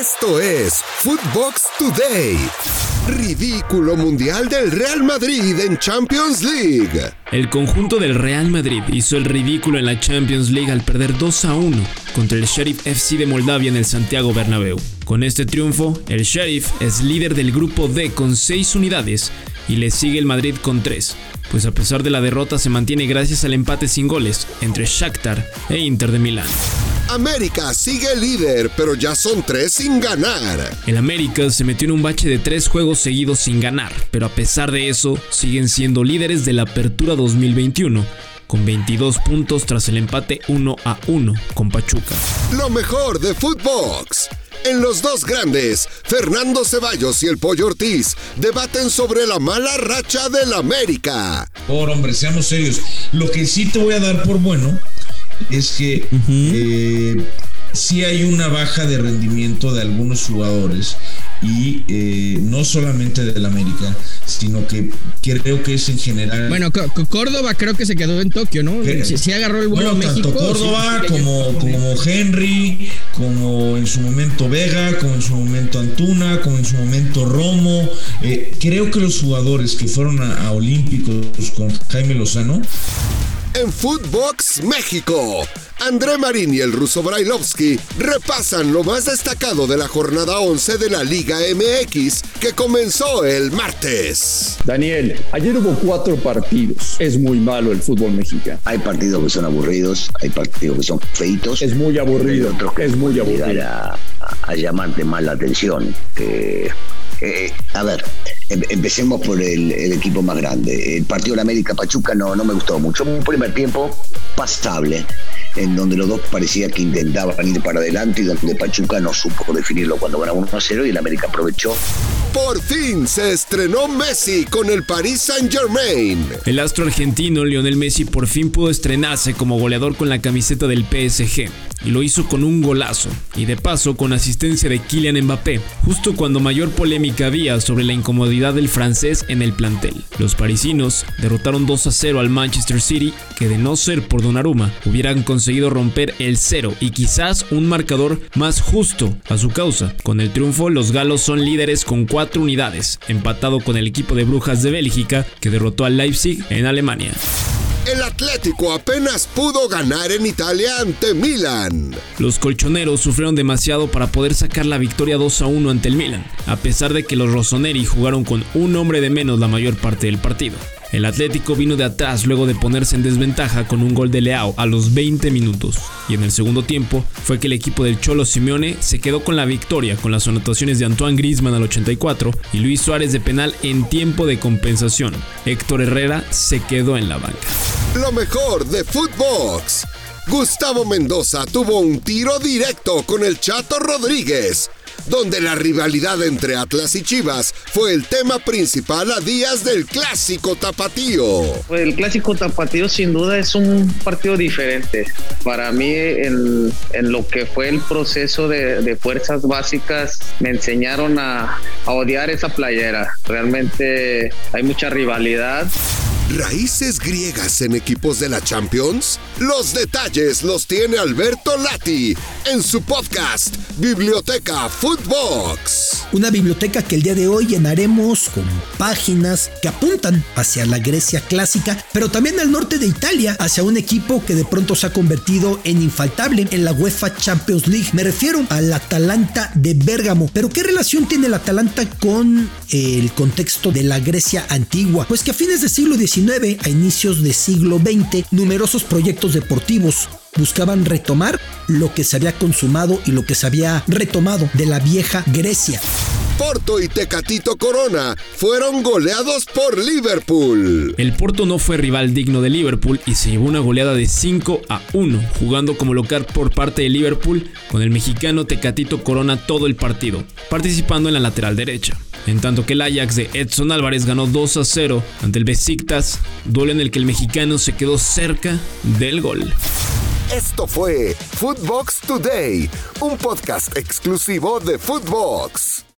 Esto es Footbox Today. Ridículo mundial del Real Madrid en Champions League. El conjunto del Real Madrid hizo el ridículo en la Champions League al perder 2 a 1 contra el Sheriff FC de Moldavia en el Santiago Bernabéu. Con este triunfo, el Sheriff es líder del grupo D con 6 unidades y le sigue el Madrid con 3, pues a pesar de la derrota se mantiene gracias al empate sin goles entre Shakhtar e Inter de Milán. América sigue líder, pero ya son tres sin ganar. El América se metió en un bache de tres juegos seguidos sin ganar, pero a pesar de eso, siguen siendo líderes de la Apertura 2021 con 22 puntos tras el empate 1 a 1 con Pachuca. Lo mejor de Footbox. En los dos grandes, Fernando Ceballos y el Pollo Ortiz debaten sobre la mala racha del América. Por hombre, seamos serios. Lo que sí te voy a dar por bueno es que eh, sí hay una baja de rendimiento de algunos jugadores y eh, no solamente del América, sino que creo que es en general. Bueno, Córdoba creo que se quedó en Tokio, ¿no? Sí, agarró el vuelo a México. Tanto Córdoba como, como Henry, como en su momento Vega, como en su momento Antuna, como en su momento Romo. Eh, creo que los jugadores que fueron a Olímpicos con Jaime Lozano en Footbox México. André Marín y el ruso Brailovsky repasan lo más destacado de la jornada 11 de la Liga MX que comenzó el martes. Daniel, ayer hubo cuatro partidos. Es muy malo el fútbol mexicano. Hay partidos que son aburridos, hay partidos que son feitos. Es muy aburrido. Es muy aburrido. A, a llamarte más la atención. Que eh, a ver, empecemos por el, equipo más grande. El partido de América Pachuca no, no me gustó mucho. Un primer tiempo pasable, en donde los dos parecía que intentaban ir para adelante y donde Pachuca no supo definirlo cuando ganaba 1 a 0 y el América aprovechó. Por fin se estrenó Messi con el Paris Saint Germain. El astro argentino Lionel Messi por fin pudo estrenarse como goleador con la camiseta del PSG y lo hizo con un golazo y de paso con asistencia de Kylian Mbappé, justo cuando mayor polémica había sobre la incomodidad del francés en el plantel. Los parisinos derrotaron 2 a 0 al Manchester City, que de no ser por Donnarumma hubieran conseguido romper el cero y quizás un marcador más justo a su causa. Con el triunfo, los galos son líderes con 4 unidades, empatado con el equipo de Brujas de Bélgica, que derrotó al Leipzig en Alemania. El Atlético apenas pudo ganar en Italia ante Milan. Los colchoneros sufrieron demasiado para poder sacar la victoria 2 a 1 ante el Milan, a pesar de que los rossoneri jugaron con un hombre de menos la mayor parte del partido. El Atlético vino de atrás luego de ponerse en desventaja con un gol de Leao a los 20 minutos. Y en el segundo tiempo fue que el equipo del Cholo Simeone se quedó con la victoria con las anotaciones de Antoine Griezmann al 84 y Luis Suárez de penal en tiempo de compensación. Héctor Herrera se quedó en la banca. Lo mejor de Footbox. Gustavo Mendoza tuvo un tiro directo con el Chato Rodríguez donde la rivalidad entre Atlas y Chivas fue el tema principal a días del clásico tapatío. Pues el clásico tapatío sin duda es un partido diferente. Para mí en, lo que fue el proceso de, fuerzas básicas me enseñaron a, a odiar esa playera. Realmente hay mucha rivalidad. ¿Raíces griegas en equipos de la Champions? Los detalles los tiene Alberto Lati en su podcast Biblioteca Footbox. Una biblioteca que el día de hoy llenaremos con páginas que apuntan hacia la Grecia clásica, pero también al norte de Italia, hacia un equipo que de pronto se ha convertido en infaltable en la UEFA Champions League. Me refiero al Atalanta de Bérgamo. Pero ¿qué relación tiene el Atalanta con el contexto de la Grecia antigua? Pues que a fines del siglo XIX a inicios del siglo XX, numerosos proyectos deportivos buscaban retomar lo que se había consumado y lo que se había retomado de la vieja Grecia. Porto y Tecatito Corona fueron goleados por Liverpool. El Porto no fue rival digno de Liverpool y se llevó una goleada de 5 a 1, jugando como local por parte de Liverpool con el mexicano Tecatito Corona todo el partido, participando en la lateral derecha en tanto que el Ajax de Edson Álvarez ganó 2 a 0 ante el Besiktas, duelo en el que el mexicano se quedó cerca del gol. Esto fue Footbox Today, un podcast exclusivo de Footbox.